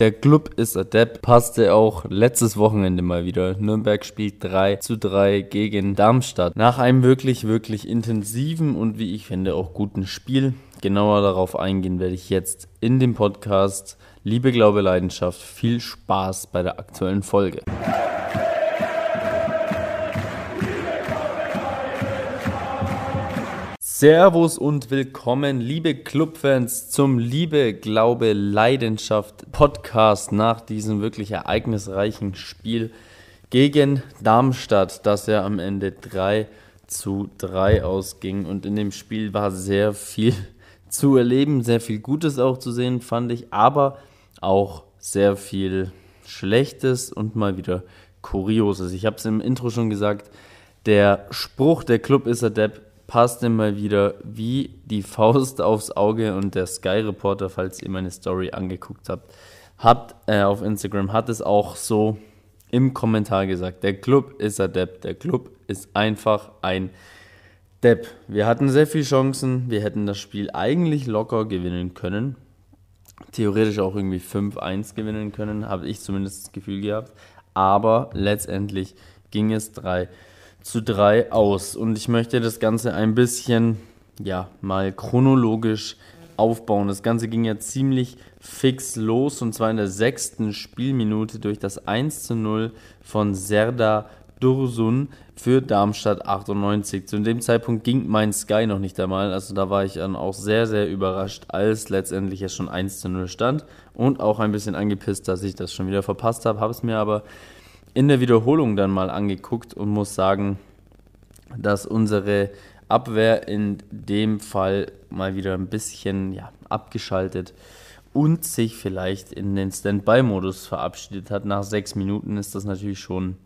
Der Club ist adept, passte auch letztes Wochenende mal wieder. Nürnberg spielt 3 zu 3 gegen Darmstadt. Nach einem wirklich, wirklich intensiven und wie ich finde auch guten Spiel. Genauer darauf eingehen werde ich jetzt in dem Podcast. Liebe, Glaube, Leidenschaft. Viel Spaß bei der aktuellen Folge. Servus und willkommen, liebe Clubfans, zum Liebe, Glaube, Leidenschaft Podcast nach diesem wirklich ereignisreichen Spiel gegen Darmstadt, das ja am Ende 3 zu 3 ausging. Und in dem Spiel war sehr viel zu erleben, sehr viel Gutes auch zu sehen, fand ich, aber auch sehr viel Schlechtes und mal wieder Kurioses. Ich habe es im Intro schon gesagt, der Spruch, der Club ist adept, passt immer wieder wie die Faust aufs Auge und der Sky Reporter, falls ihr meine Story angeguckt habt, habt äh, auf Instagram, hat es auch so im Kommentar gesagt. Der Club ist adept, der Club ist einfach ein Depp. Wir hatten sehr viele Chancen, wir hätten das Spiel eigentlich locker gewinnen können. Theoretisch auch irgendwie 5-1 gewinnen können, habe ich zumindest das Gefühl gehabt. Aber letztendlich ging es 3 zu 3 aus. Und ich möchte das Ganze ein bisschen, ja, mal chronologisch aufbauen. Das Ganze ging ja ziemlich fix los und zwar in der sechsten Spielminute durch das 1 zu 0 von Serda Dursun für Darmstadt 98. Zu dem Zeitpunkt ging mein Sky noch nicht einmal, also da war ich dann auch sehr, sehr überrascht, als letztendlich es schon 1 zu 0 stand und auch ein bisschen angepisst, dass ich das schon wieder verpasst habe, habe es mir aber in der Wiederholung dann mal angeguckt und muss sagen, dass unsere Abwehr in dem Fall mal wieder ein bisschen ja, abgeschaltet und sich vielleicht in den Standby-Modus verabschiedet hat. Nach sechs Minuten ist das natürlich schon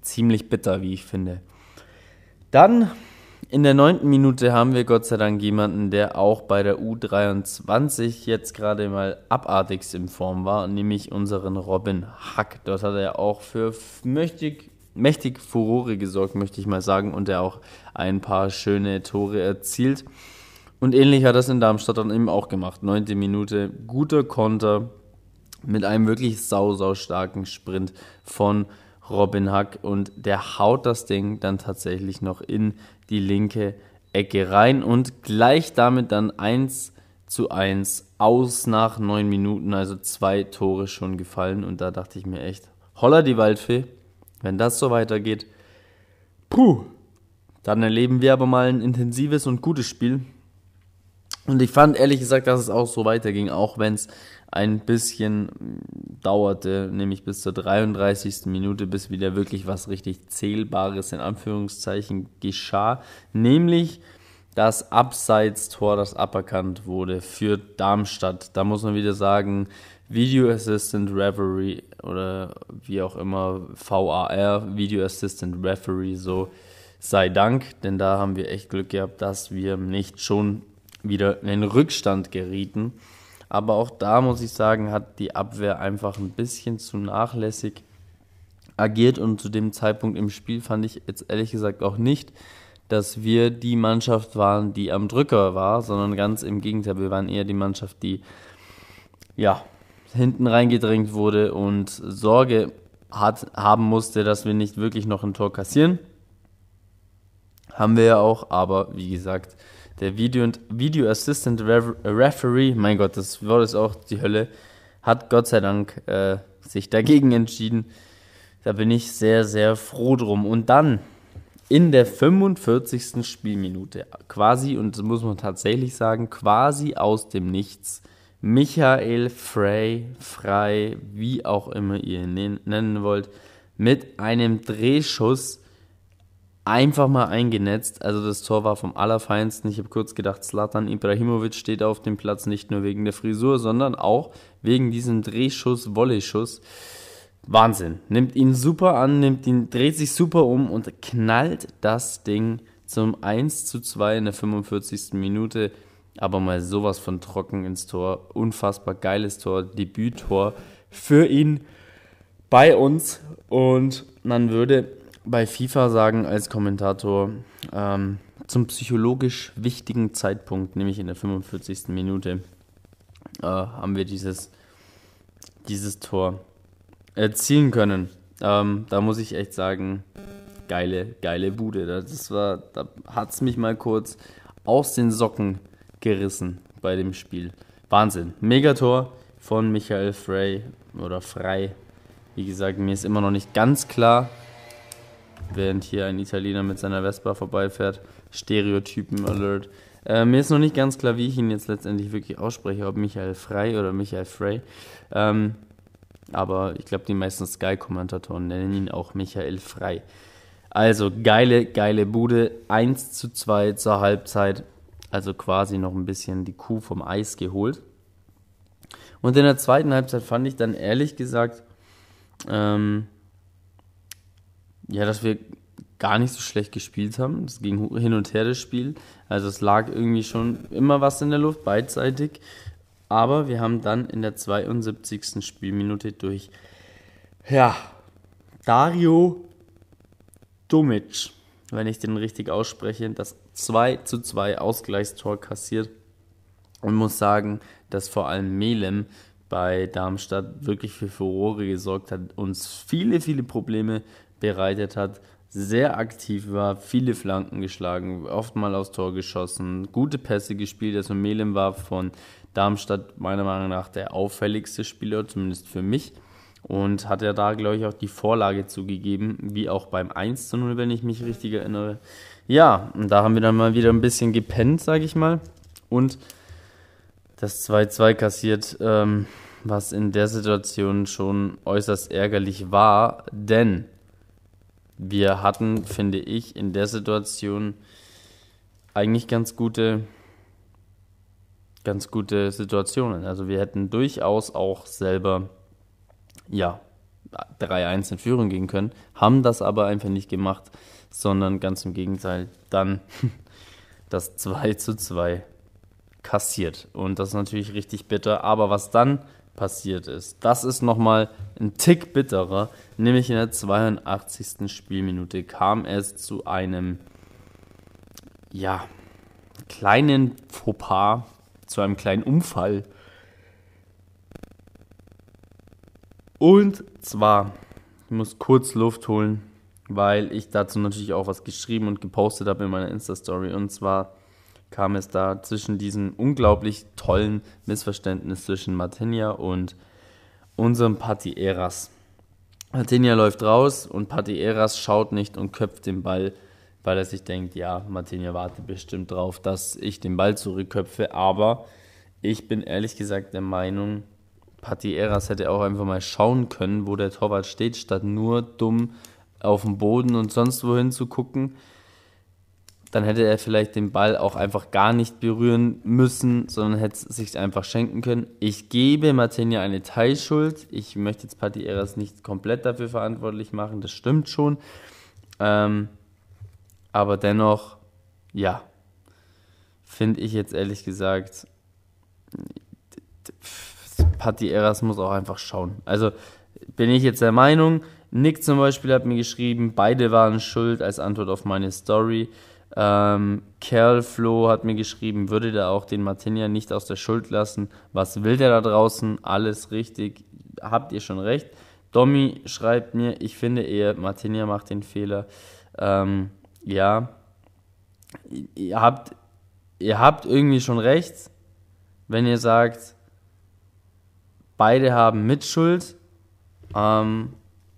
ziemlich bitter, wie ich finde. Dann in der neunten Minute haben wir Gott sei Dank jemanden, der auch bei der U23 jetzt gerade mal abartigst in Form war, nämlich unseren Robin Hack. Dort hat er auch für mächtig, mächtig Furore gesorgt, möchte ich mal sagen, und er auch ein paar schöne Tore erzielt. Und ähnlich hat er es in Darmstadt dann eben auch gemacht. Neunte Minute, guter Konter mit einem wirklich sau, sau starken Sprint von Robin Hack und der haut das Ding dann tatsächlich noch in die linke Ecke rein und gleich damit dann 1 zu 1 aus nach 9 Minuten, also zwei Tore schon gefallen und da dachte ich mir echt, holla die Waldfee, wenn das so weitergeht, puh, dann erleben wir aber mal ein intensives und gutes Spiel. Und ich fand ehrlich gesagt, dass es auch so weiterging, auch wenn es ein bisschen dauerte, nämlich bis zur 33. Minute, bis wieder wirklich was richtig Zählbares in Anführungszeichen geschah, nämlich das Abseits-Tor, das aberkannt wurde für Darmstadt. Da muss man wieder sagen, Video Assistant Referee oder wie auch immer VAR, Video Assistant Referee, so sei Dank, denn da haben wir echt Glück gehabt, dass wir nicht schon wieder in den Rückstand gerieten. Aber auch da muss ich sagen, hat die Abwehr einfach ein bisschen zu nachlässig agiert und zu dem Zeitpunkt im Spiel fand ich jetzt ehrlich gesagt auch nicht, dass wir die Mannschaft waren, die am Drücker war, sondern ganz im Gegenteil, wir waren eher die Mannschaft, die ja hinten reingedrängt wurde und Sorge hat, haben musste, dass wir nicht wirklich noch ein Tor kassieren. Haben wir ja auch, aber wie gesagt, der Video, Video Assistant Referee, mein Gott, das Wort ist auch die Hölle, hat Gott sei Dank äh, sich dagegen entschieden. Da bin ich sehr, sehr froh drum. Und dann in der 45. Spielminute, quasi, und das muss man tatsächlich sagen, quasi aus dem Nichts, Michael Frey, Frei, wie auch immer ihr ihn nennen wollt, mit einem Drehschuss einfach mal eingenetzt. Also das Tor war vom Allerfeinsten. Ich habe kurz gedacht, Slatan Ibrahimovic steht auf dem Platz nicht nur wegen der Frisur, sondern auch wegen diesem Drehschuss, Volley-Schuss. Wahnsinn. Nimmt ihn super an, nimmt ihn, dreht sich super um und knallt das Ding zum 1 zu 2 in der 45. Minute. Aber mal sowas von trocken ins Tor. Unfassbar geiles Tor, Debüttor für ihn bei uns. Und man würde bei FIFA sagen als Kommentator ähm, zum psychologisch wichtigen Zeitpunkt, nämlich in der 45. Minute, äh, haben wir dieses dieses Tor erzielen können. Ähm, da muss ich echt sagen, geile, geile Bude. Das war, da hat es mich mal kurz aus den Socken gerissen bei dem Spiel. Wahnsinn. Megator von Michael Frey oder Frey. Wie gesagt, mir ist immer noch nicht ganz klar, während hier ein Italiener mit seiner Vespa vorbeifährt. Stereotypen-Alert. Äh, mir ist noch nicht ganz klar, wie ich ihn jetzt letztendlich wirklich ausspreche, ob Michael Frey oder Michael Frey. Ähm, aber ich glaube, die meisten Sky-Kommentatoren nennen ihn auch Michael Frey. Also geile, geile Bude. 1 zu 2 zur Halbzeit. Also quasi noch ein bisschen die Kuh vom Eis geholt. Und in der zweiten Halbzeit fand ich dann ehrlich gesagt, ähm, ja, dass wir gar nicht so schlecht gespielt haben. Es ging hin und her das Spiel. Also es lag irgendwie schon immer was in der Luft, beidseitig. Aber wir haben dann in der 72. Spielminute durch ja, Dario Dumic, wenn ich den richtig ausspreche, das 2 zu 2 Ausgleichstor kassiert und muss sagen, dass vor allem Melem bei Darmstadt wirklich für Furore gesorgt hat, uns viele, viele Probleme bereitet hat, sehr aktiv war, viele Flanken geschlagen, oft mal aufs Tor geschossen, gute Pässe gespielt. Also Melem war von Darmstadt meiner Meinung nach der auffälligste Spieler, zumindest für mich. Und hat er da, glaube ich, auch die Vorlage zugegeben, wie auch beim 1 zu 0, wenn ich mich richtig erinnere. Ja, und da haben wir dann mal wieder ein bisschen gepennt, sage ich mal. Und das 2-2 kassiert, ähm, was in der Situation schon äußerst ärgerlich war, denn wir hatten, finde ich, in der Situation eigentlich ganz gute, ganz gute Situationen. Also wir hätten durchaus auch selber, ja, 3-1 in Führung gehen können, haben das aber einfach nicht gemacht, sondern ganz im Gegenteil dann das 2 zu 2 kassiert. Und das ist natürlich richtig bitter. Aber was dann passiert ist. Das ist nochmal ein Tick bitterer, nämlich in der 82. Spielminute kam es zu einem, ja, kleinen Fauxpas, zu einem kleinen Unfall. Und zwar, ich muss kurz Luft holen, weil ich dazu natürlich auch was geschrieben und gepostet habe in meiner Insta-Story. Und zwar kam es da zwischen diesem unglaublich tollen Missverständnis zwischen Martinia und unserem Patti Eras. Martinia läuft raus und Patti Eras schaut nicht und köpft den Ball, weil er sich denkt, ja, Martinia wartet bestimmt drauf, dass ich den Ball zurückköpfe. Aber ich bin ehrlich gesagt der Meinung, Patti Eras hätte auch einfach mal schauen können, wo der Torwart steht, statt nur dumm auf dem Boden und sonst wohin zu gucken dann hätte er vielleicht den Ball auch einfach gar nicht berühren müssen, sondern hätte es sich einfach schenken können. Ich gebe Martinia eine Teilschuld. Ich möchte jetzt Patti Eras nicht komplett dafür verantwortlich machen, das stimmt schon. Ähm, aber dennoch, ja, finde ich jetzt ehrlich gesagt, Patti Eras muss auch einfach schauen. Also bin ich jetzt der Meinung, Nick zum Beispiel hat mir geschrieben, beide waren schuld als Antwort auf meine Story. Ähm, Kerl Flo hat mir geschrieben, würde da auch den Martinia nicht aus der Schuld lassen. Was will der da draußen? Alles richtig. Habt ihr schon recht. Domi schreibt mir, ich finde eher, Martinia macht den Fehler. Ähm, ja, ihr habt, ihr habt irgendwie schon recht, wenn ihr sagt, beide haben Mitschuld. Ähm,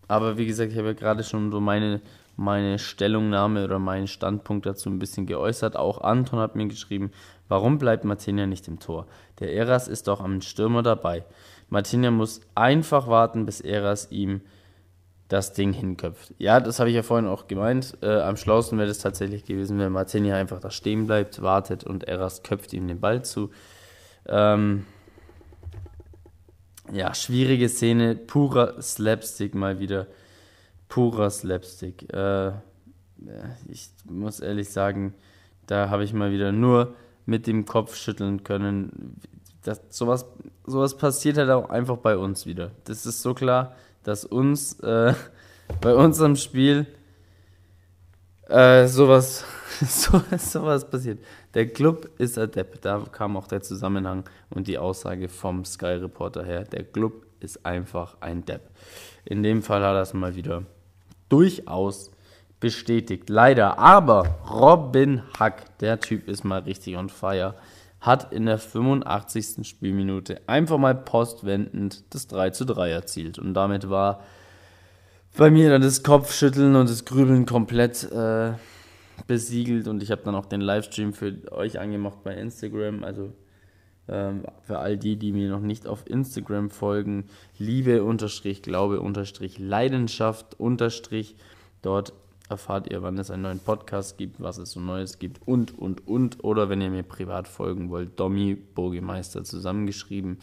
aber wie gesagt, ich habe ja gerade schon so meine meine Stellungnahme oder meinen Standpunkt dazu ein bisschen geäußert. Auch Anton hat mir geschrieben, warum bleibt Martinia nicht im Tor? Der Eras ist doch am Stürmer dabei. Martinia muss einfach warten, bis Eras ihm das Ding hinköpft. Ja, das habe ich ja vorhin auch gemeint. Äh, am schlausten wäre es tatsächlich gewesen, wenn Martinia einfach da stehen bleibt, wartet und Eras köpft ihm den Ball zu. Ähm, ja, schwierige Szene, purer Slapstick mal wieder purer Slapstick. Äh, ich muss ehrlich sagen, da habe ich mal wieder nur mit dem Kopf schütteln können. Das, sowas, sowas passiert halt auch einfach bei uns wieder. Das ist so klar, dass uns äh, bei unserem Spiel äh, sowas, so, sowas passiert. Der Club ist adept. Da kam auch der Zusammenhang und die Aussage vom Sky Reporter her. Der Club ist einfach ein Depp. In dem Fall hat er es mal wieder durchaus bestätigt. Leider. Aber Robin Hack, der Typ ist mal richtig on fire, hat in der 85. Spielminute einfach mal postwendend das 3 zu 3 erzielt. Und damit war bei mir dann das Kopfschütteln und das Grübeln komplett äh, besiegelt. Und ich habe dann auch den Livestream für euch angemacht bei Instagram. Also ähm, für all die, die mir noch nicht auf Instagram folgen, Liebe unterstrich, Glaube unterstrich, Leidenschaft unterstrich. Dort erfahrt ihr, wann es einen neuen Podcast gibt, was es so Neues gibt und, und, und. Oder wenn ihr mir privat folgen wollt, Domi Burgemeister zusammengeschrieben,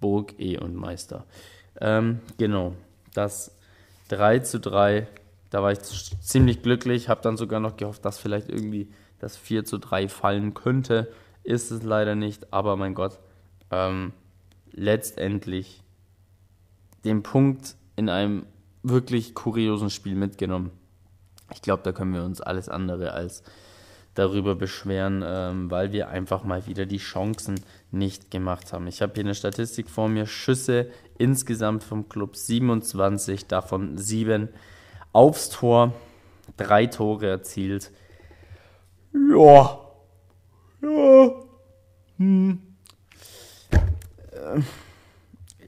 Burg, E und Meister. Ähm, genau, das 3 zu 3, da war ich ziemlich glücklich, habe dann sogar noch gehofft, dass vielleicht irgendwie das 4 zu 3 fallen könnte. Ist es leider nicht, aber mein Gott, ähm, letztendlich den Punkt in einem wirklich kuriosen Spiel mitgenommen ich glaube, da können wir uns alles andere als darüber beschweren, ähm, weil wir einfach mal wieder die Chancen nicht gemacht haben. Ich habe hier eine Statistik vor mir. Schüsse insgesamt vom Club 27, davon 7 aufs Tor, drei Tore erzielt. Ja. Ja. Hm.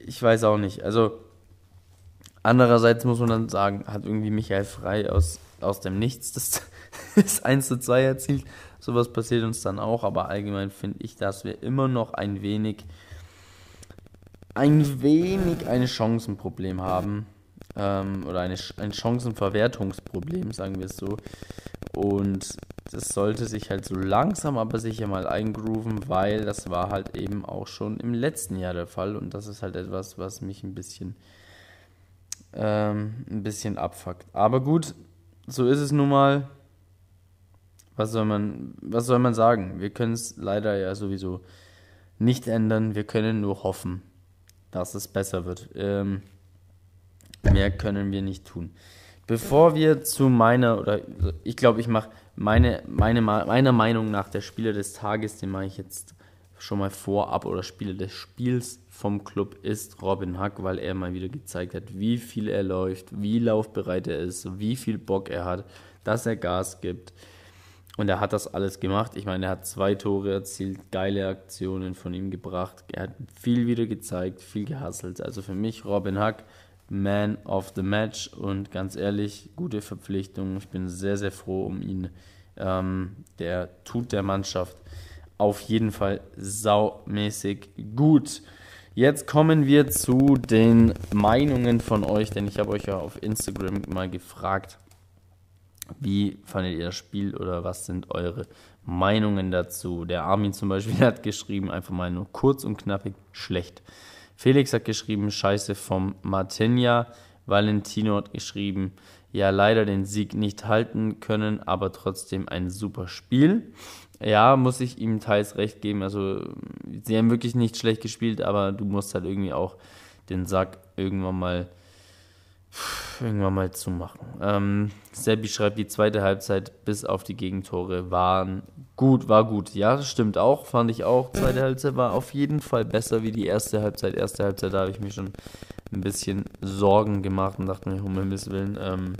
Ich weiß auch nicht. Also andererseits muss man dann sagen, hat irgendwie Michael Frei aus aus dem Nichts das, das 1 zu 2 erzielt. Sowas passiert uns dann auch, aber allgemein finde ich, dass wir immer noch ein wenig, ein wenig ein Chancenproblem haben. Ähm, oder eine, ein Chancenverwertungsproblem, sagen wir es so. Und das sollte sich halt so langsam aber sicher mal eingrooven, weil das war halt eben auch schon im letzten Jahr der Fall. Und das ist halt etwas, was mich ein bisschen, ähm, ein bisschen abfuckt. Aber gut, so ist es nun mal. Was soll man, was soll man sagen? Wir können es leider ja sowieso nicht ändern. Wir können nur hoffen, dass es besser wird. Ähm, mehr können wir nicht tun. Bevor wir zu meiner, oder ich glaube, ich mache meine, meine, meiner Meinung nach der Spieler des Tages, den mache ich jetzt schon mal vorab, oder Spieler des Spiels vom Club ist Robin Hack, weil er mal wieder gezeigt hat, wie viel er läuft, wie laufbereit er ist, wie viel Bock er hat, dass er Gas gibt. Und er hat das alles gemacht. Ich meine, er hat zwei Tore erzielt, geile Aktionen von ihm gebracht. Er hat viel wieder gezeigt, viel gehasselt. Also für mich Robin Hack, Man of the Match. Und ganz ehrlich, gute Verpflichtung. Ich bin sehr, sehr froh um ihn. Ähm, der tut der Mannschaft auf jeden Fall saumäßig gut. Jetzt kommen wir zu den Meinungen von euch, denn ich habe euch ja auf Instagram mal gefragt, wie fandet ihr das Spiel oder was sind eure Meinungen dazu? Der Armin zum Beispiel hat geschrieben, einfach mal nur kurz und knappig, schlecht. Felix hat geschrieben, scheiße vom Martinia. Valentino hat geschrieben, ja, leider den Sieg nicht halten können, aber trotzdem ein super Spiel. Ja, muss ich ihm teils recht geben. Also, sie haben wirklich nicht schlecht gespielt, aber du musst halt irgendwie auch den Sack irgendwann mal irgendwann mal zumachen. Ähm, Seppi schreibt, die zweite Halbzeit bis auf die Gegentore waren gut, war gut. Ja, stimmt auch, fand ich auch. Zweite Halbzeit war auf jeden Fall besser wie die erste Halbzeit. Erste Halbzeit, da habe ich mir schon ein bisschen Sorgen gemacht und dachte mir, um Himmels Willen, ähm,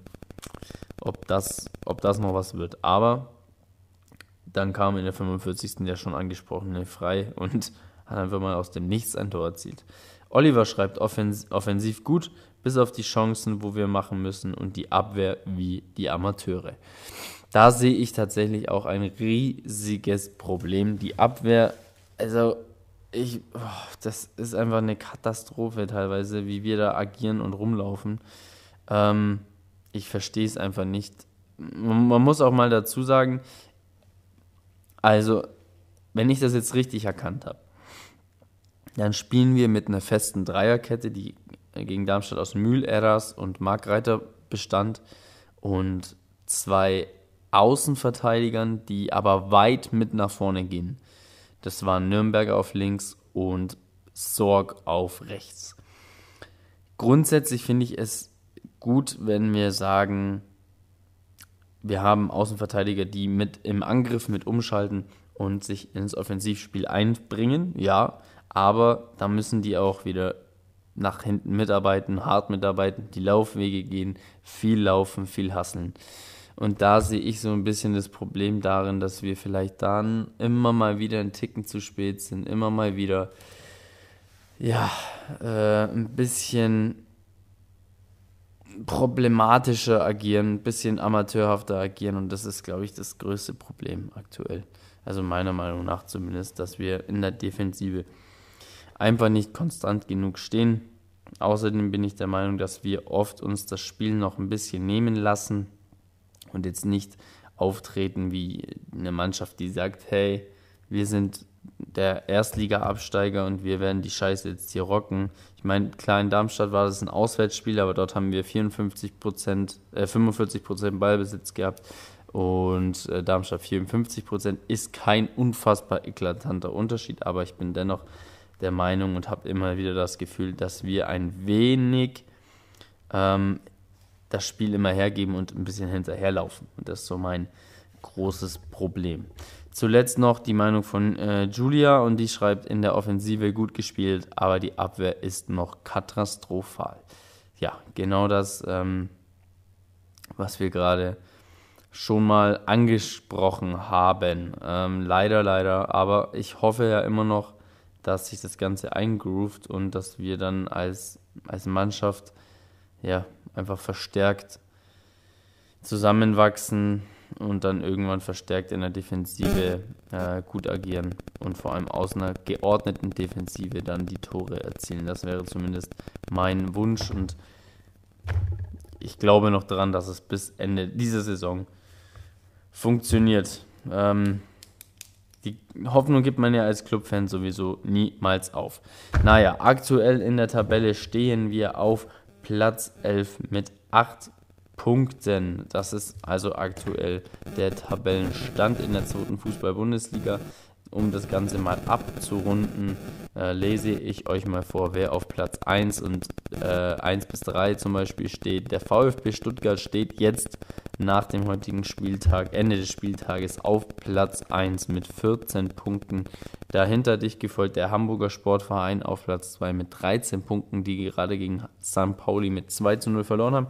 ob, das, ob das noch was wird. Aber dann kam in der 45. der schon angesprochene frei und hat einfach mal aus dem Nichts ein Tor erzielt. Oliver schreibt offens offensiv gut, bis auf die Chancen, wo wir machen müssen und die Abwehr wie die Amateure. Da sehe ich tatsächlich auch ein riesiges Problem. Die Abwehr, also ich, oh, das ist einfach eine Katastrophe teilweise, wie wir da agieren und rumlaufen. Ähm, ich verstehe es einfach nicht. Man muss auch mal dazu sagen, also, wenn ich das jetzt richtig erkannt habe, dann spielen wir mit einer festen Dreierkette, die gegen Darmstadt aus Mühl, Eras und Mark Reiter bestand und zwei Außenverteidigern, die aber weit mit nach vorne gehen. Das waren Nürnberger auf links und Sorg auf rechts. Grundsätzlich finde ich es gut, wenn wir sagen, wir haben Außenverteidiger, die mit im Angriff mit umschalten und sich ins Offensivspiel einbringen, ja, aber da müssen die auch wieder nach hinten mitarbeiten, hart mitarbeiten, die Laufwege gehen, viel laufen, viel hasseln. Und da sehe ich so ein bisschen das Problem darin, dass wir vielleicht dann immer mal wieder einen Ticken zu spät sind, immer mal wieder ja, äh, ein bisschen problematischer agieren, ein bisschen amateurhafter agieren und das ist, glaube ich, das größte Problem aktuell. Also meiner Meinung nach zumindest, dass wir in der Defensive einfach nicht konstant genug stehen. Außerdem bin ich der Meinung, dass wir oft uns das Spiel noch ein bisschen nehmen lassen und jetzt nicht auftreten wie eine Mannschaft, die sagt, hey, wir sind der Erstliga-Absteiger und wir werden die Scheiße jetzt hier rocken. Ich meine, klar, in Darmstadt war das ein Auswärtsspiel, aber dort haben wir 54 Prozent, äh, 45 Prozent Ballbesitz gehabt und äh, Darmstadt 54 Prozent. Ist kein unfassbar eklatanter Unterschied, aber ich bin dennoch der Meinung und habe immer wieder das Gefühl, dass wir ein wenig ähm, das Spiel immer hergeben und ein bisschen hinterherlaufen. Und das ist so mein großes Problem. Zuletzt noch die Meinung von äh, Julia und die schreibt, in der Offensive gut gespielt, aber die Abwehr ist noch katastrophal. Ja, genau das, ähm, was wir gerade schon mal angesprochen haben. Ähm, leider, leider, aber ich hoffe ja immer noch, dass sich das Ganze eingroovt und dass wir dann als, als Mannschaft ja einfach verstärkt zusammenwachsen und dann irgendwann verstärkt in der Defensive äh, gut agieren und vor allem aus einer geordneten Defensive dann die Tore erzielen. Das wäre zumindest mein Wunsch und ich glaube noch daran, dass es bis Ende dieser Saison funktioniert. Ähm, die Hoffnung gibt man ja als Clubfan sowieso niemals auf. Naja, aktuell in der Tabelle stehen wir auf Platz 11 mit 8 Punkten. Das ist also aktuell der Tabellenstand in der zweiten Fußball-Bundesliga. Um das Ganze mal abzurunden, äh, lese ich euch mal vor, wer auf Platz 1 und äh, 1 bis 3 zum Beispiel steht. Der VfB Stuttgart steht jetzt nach dem heutigen Spieltag, Ende des Spieltages, auf Platz 1 mit 14 Punkten. Dahinter dich gefolgt der Hamburger Sportverein auf Platz 2 mit 13 Punkten, die gerade gegen St. Pauli mit 2 zu 0 verloren haben.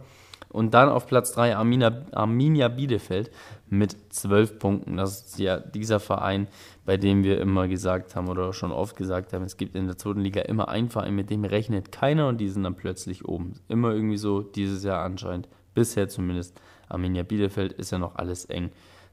Und dann auf Platz 3 Arminia, Arminia Bielefeld mit 12 Punkten. Das ist ja dieser Verein, bei dem wir immer gesagt haben oder schon oft gesagt haben, es gibt in der zweiten Liga immer einen Verein, mit dem rechnet keiner und die sind dann plötzlich oben. Immer irgendwie so, dieses Jahr anscheinend, bisher zumindest. Arminia Bielefeld ist ja noch alles eng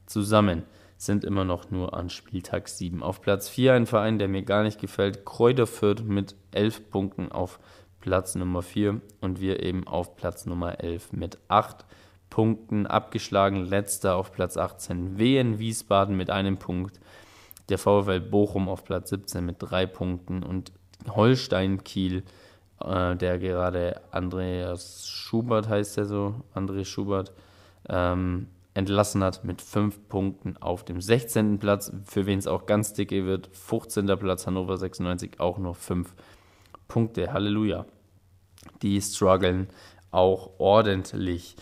zusammen. Sind immer noch nur an Spieltag 7. Auf Platz 4 ein Verein, der mir gar nicht gefällt, Kräuter Fürth mit 11 Punkten auf Platz Nummer 4 und wir eben auf Platz Nummer 11 mit 8 Punkten abgeschlagen. Letzter auf Platz 18 Wien Wiesbaden mit einem Punkt. Der VfL Bochum auf Platz 17 mit 3 Punkten und Holstein Kiel, äh, der gerade Andreas Schubert heißt er so, André Schubert, ähm, entlassen hat mit 5 Punkten auf dem 16. Platz, für wen es auch ganz dicke wird. 15. Platz Hannover 96 auch noch 5 Punkte. Halleluja die strugglen auch ordentlich.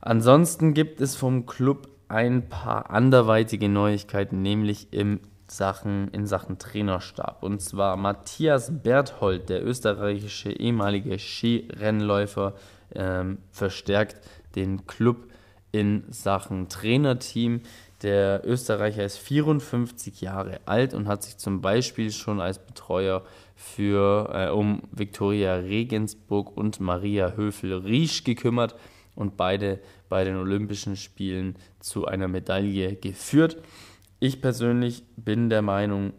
Ansonsten gibt es vom Club ein paar anderweitige Neuigkeiten, nämlich im Sachen, in Sachen Trainerstab. Und zwar Matthias Berthold, der österreichische ehemalige Skirennläufer, ähm, verstärkt den Club in Sachen Trainerteam. Der Österreicher ist 54 Jahre alt und hat sich zum Beispiel schon als Betreuer für, äh, um Viktoria Regensburg und Maria Höfel-Riesch gekümmert und beide bei den Olympischen Spielen zu einer Medaille geführt. Ich persönlich bin der Meinung,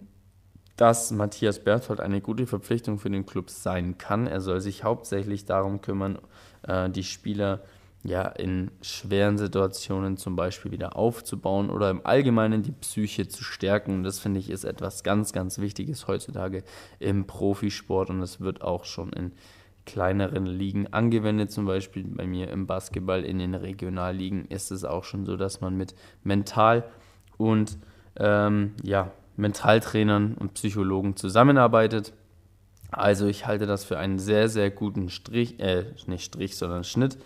dass Matthias Berthold eine gute Verpflichtung für den Club sein kann. Er soll sich hauptsächlich darum kümmern, äh, die Spieler ja, in schweren Situationen zum Beispiel wieder aufzubauen oder im Allgemeinen die Psyche zu stärken. Das finde ich ist etwas ganz, ganz Wichtiges heutzutage im Profisport und es wird auch schon in kleineren Ligen angewendet. Zum Beispiel bei mir im Basketball in den Regionalligen ist es auch schon so, dass man mit Mental- und ähm, ja, Mentaltrainern und Psychologen zusammenarbeitet. Also ich halte das für einen sehr, sehr guten Strich, äh, nicht Strich, sondern Schnitt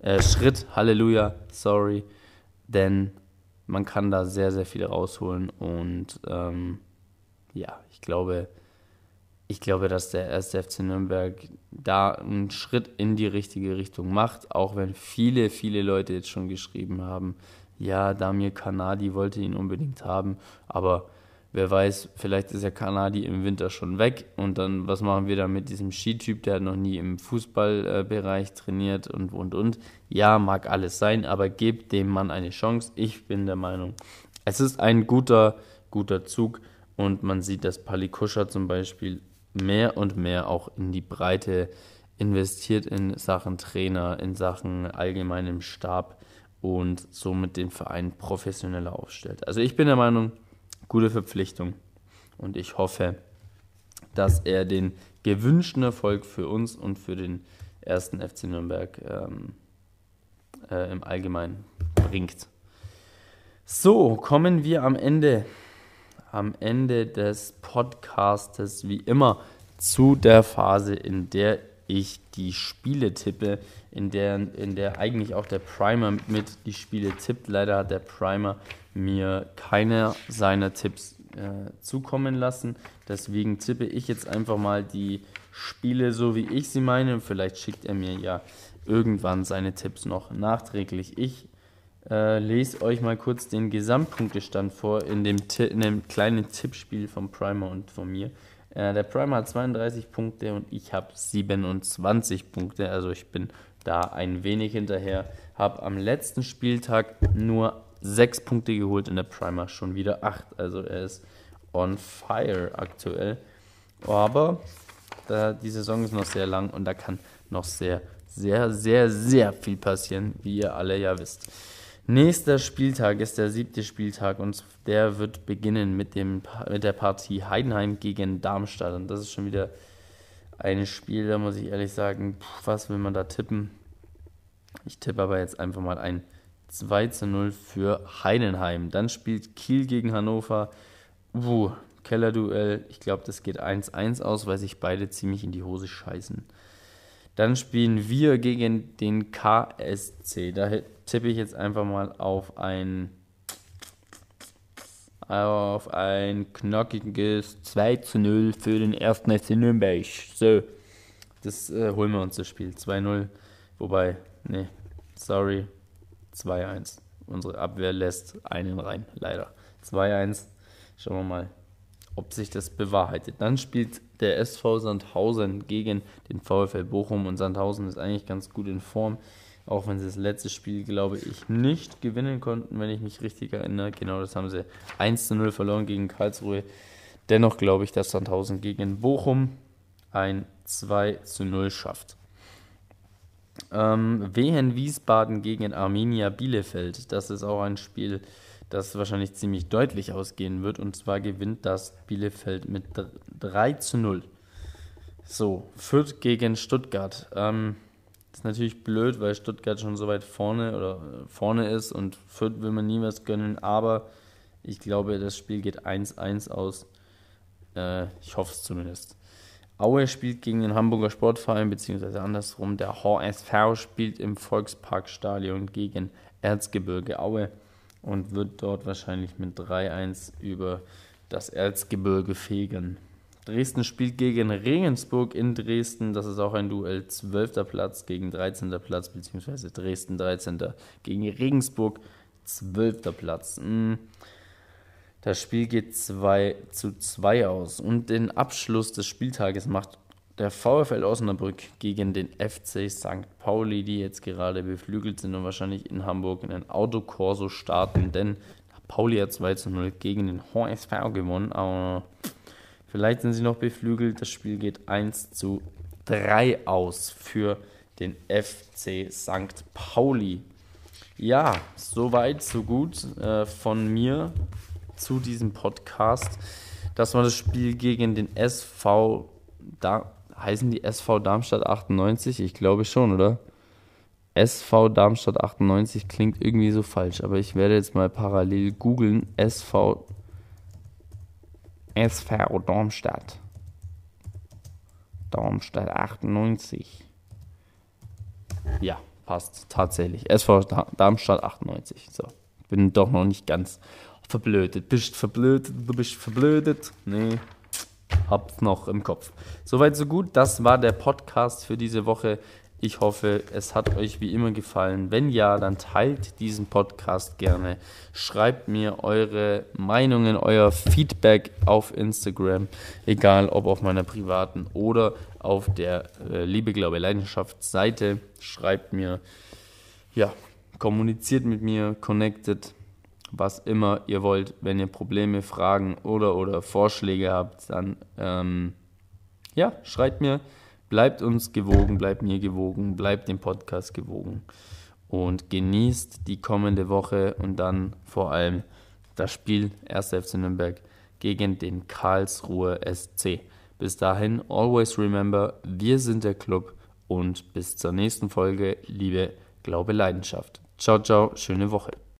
äh, Schritt, Halleluja, sorry, denn man kann da sehr, sehr viel rausholen und ähm, ja, ich glaube, ich glaube, dass der erste FC Nürnberg da einen Schritt in die richtige Richtung macht, auch wenn viele, viele Leute jetzt schon geschrieben haben, ja, Damir Kanadi wollte ihn unbedingt haben, aber wer weiß, vielleicht ist ja Kanadi im Winter schon weg und dann, was machen wir da mit diesem Skityp, der hat noch nie im Fußballbereich trainiert und, und, und. Ja, mag alles sein, aber gebt dem Mann eine Chance. Ich bin der Meinung, es ist ein guter, guter Zug und man sieht, dass Palikuscha zum Beispiel mehr und mehr auch in die Breite investiert in Sachen Trainer, in Sachen allgemeinem Stab und somit den Verein professioneller aufstellt. Also ich bin der Meinung, gute Verpflichtung und ich hoffe, dass er den gewünschten Erfolg für uns und für den ersten FC Nürnberg ähm, äh, im Allgemeinen bringt. So, kommen wir am Ende am Ende des Podcastes wie immer zu der Phase, in der ich die Spiele tippe, in der, in der eigentlich auch der Primer mit die Spiele tippt. Leider hat der Primer mir keine seiner Tipps äh, zukommen lassen. Deswegen tippe ich jetzt einfach mal die Spiele so, wie ich sie meine. Vielleicht schickt er mir ja irgendwann seine Tipps noch nachträglich. Ich äh, lese euch mal kurz den Gesamtpunktestand vor in dem, in dem kleinen Tippspiel vom Primer und von mir. Äh, der Primer hat 32 Punkte und ich habe 27 Punkte, also ich bin da ein wenig hinterher. Habe am letzten Spieltag nur 6 Punkte geholt in der Primer schon wieder 8. Also er ist on fire aktuell. Aber da, die Saison ist noch sehr lang und da kann noch sehr, sehr, sehr, sehr viel passieren, wie ihr alle ja wisst. Nächster Spieltag ist der siebte Spieltag und der wird beginnen mit, dem, mit der Partie Heidenheim gegen Darmstadt. Und das ist schon wieder ein Spiel, da muss ich ehrlich sagen, pff, was will man da tippen? Ich tippe aber jetzt einfach mal ein 2 zu 0 für Heidenheim. Dann spielt Kiel gegen Hannover. Uh, Kellerduell. Ich glaube, das geht 1-1 aus, weil sich beide ziemlich in die Hose scheißen. Dann spielen wir gegen den KSC. Da tippe ich jetzt einfach mal auf ein auf ein knackiges 2 zu 0 für den ersten FC Nürnberg. So, das äh, holen wir uns das Spiel. 2-0. Wobei, nee, sorry, 2-1. Unsere Abwehr lässt einen rein, leider. 2-1. Schauen wir mal, ob sich das bewahrheitet. Dann spielt der SV Sandhausen gegen den VfL Bochum und Sandhausen ist eigentlich ganz gut in Form, auch wenn sie das letzte Spiel, glaube ich, nicht gewinnen konnten, wenn ich mich richtig erinnere. Genau, das haben sie 1 zu 0 verloren gegen Karlsruhe. Dennoch glaube ich, dass Sandhausen gegen Bochum ein 2 zu 0 schafft. Ähm, Wehen Wiesbaden gegen Arminia Bielefeld. Das ist auch ein Spiel, das wahrscheinlich ziemlich deutlich ausgehen wird. Und zwar gewinnt das Bielefeld mit 3 zu 0. So, Fürth gegen Stuttgart. Ähm, ist natürlich blöd, weil Stuttgart schon so weit vorne oder äh, vorne ist und Fürth will man nie was gönnen, aber ich glaube, das Spiel geht 1-1 aus. Äh, ich hoffe es zumindest. Aue spielt gegen den Hamburger Sportverein, beziehungsweise andersrum, der HSV spielt im Volksparkstadion gegen Erzgebirge Aue und wird dort wahrscheinlich mit 3-1 über das Erzgebirge fegen. Dresden spielt gegen Regensburg in Dresden. Das ist auch ein Duell. 12. Platz gegen 13. Platz, beziehungsweise Dresden 13. gegen Regensburg 12. Platz. Hm. Das Spiel geht 2 zu 2 aus. Und den Abschluss des Spieltages macht der VfL Osnabrück gegen den FC St. Pauli, die jetzt gerade beflügelt sind und wahrscheinlich in Hamburg in ein Autokorso starten, denn Pauli hat 2 zu 0 gegen den HSV gewonnen, aber vielleicht sind sie noch beflügelt. Das Spiel geht 1 zu 3 aus für den FC St. Pauli. Ja, soweit, so gut äh, von mir zu diesem Podcast. Das war das Spiel gegen den SV da heißen die SV Darmstadt 98? Ich glaube schon, oder? SV Darmstadt 98 klingt irgendwie so falsch, aber ich werde jetzt mal parallel googeln. SV SV Darmstadt. Darmstadt 98. Ja, passt tatsächlich. SV Darmstadt 98. So, bin doch noch nicht ganz verblödet. Bist verblödet? Du bist verblödet? Nee, habt's noch im Kopf. Soweit so gut. Das war der Podcast für diese Woche. Ich hoffe, es hat euch wie immer gefallen. Wenn ja, dann teilt diesen Podcast gerne. Schreibt mir eure Meinungen, euer Feedback auf Instagram, egal ob auf meiner privaten oder auf der äh, Liebe, Glaube, Leidenschaft Seite. Schreibt mir, ja, kommuniziert mit mir, connected, was immer ihr wollt. Wenn ihr Probleme, Fragen oder, oder Vorschläge habt, dann ähm, ja, schreibt mir. Bleibt uns gewogen, bleibt mir gewogen, bleibt dem Podcast gewogen und genießt die kommende Woche und dann vor allem das Spiel 1. FC Nürnberg gegen den Karlsruher SC. Bis dahin, always remember, wir sind der Club und bis zur nächsten Folge, liebe Glaube Leidenschaft. Ciao, ciao, schöne Woche.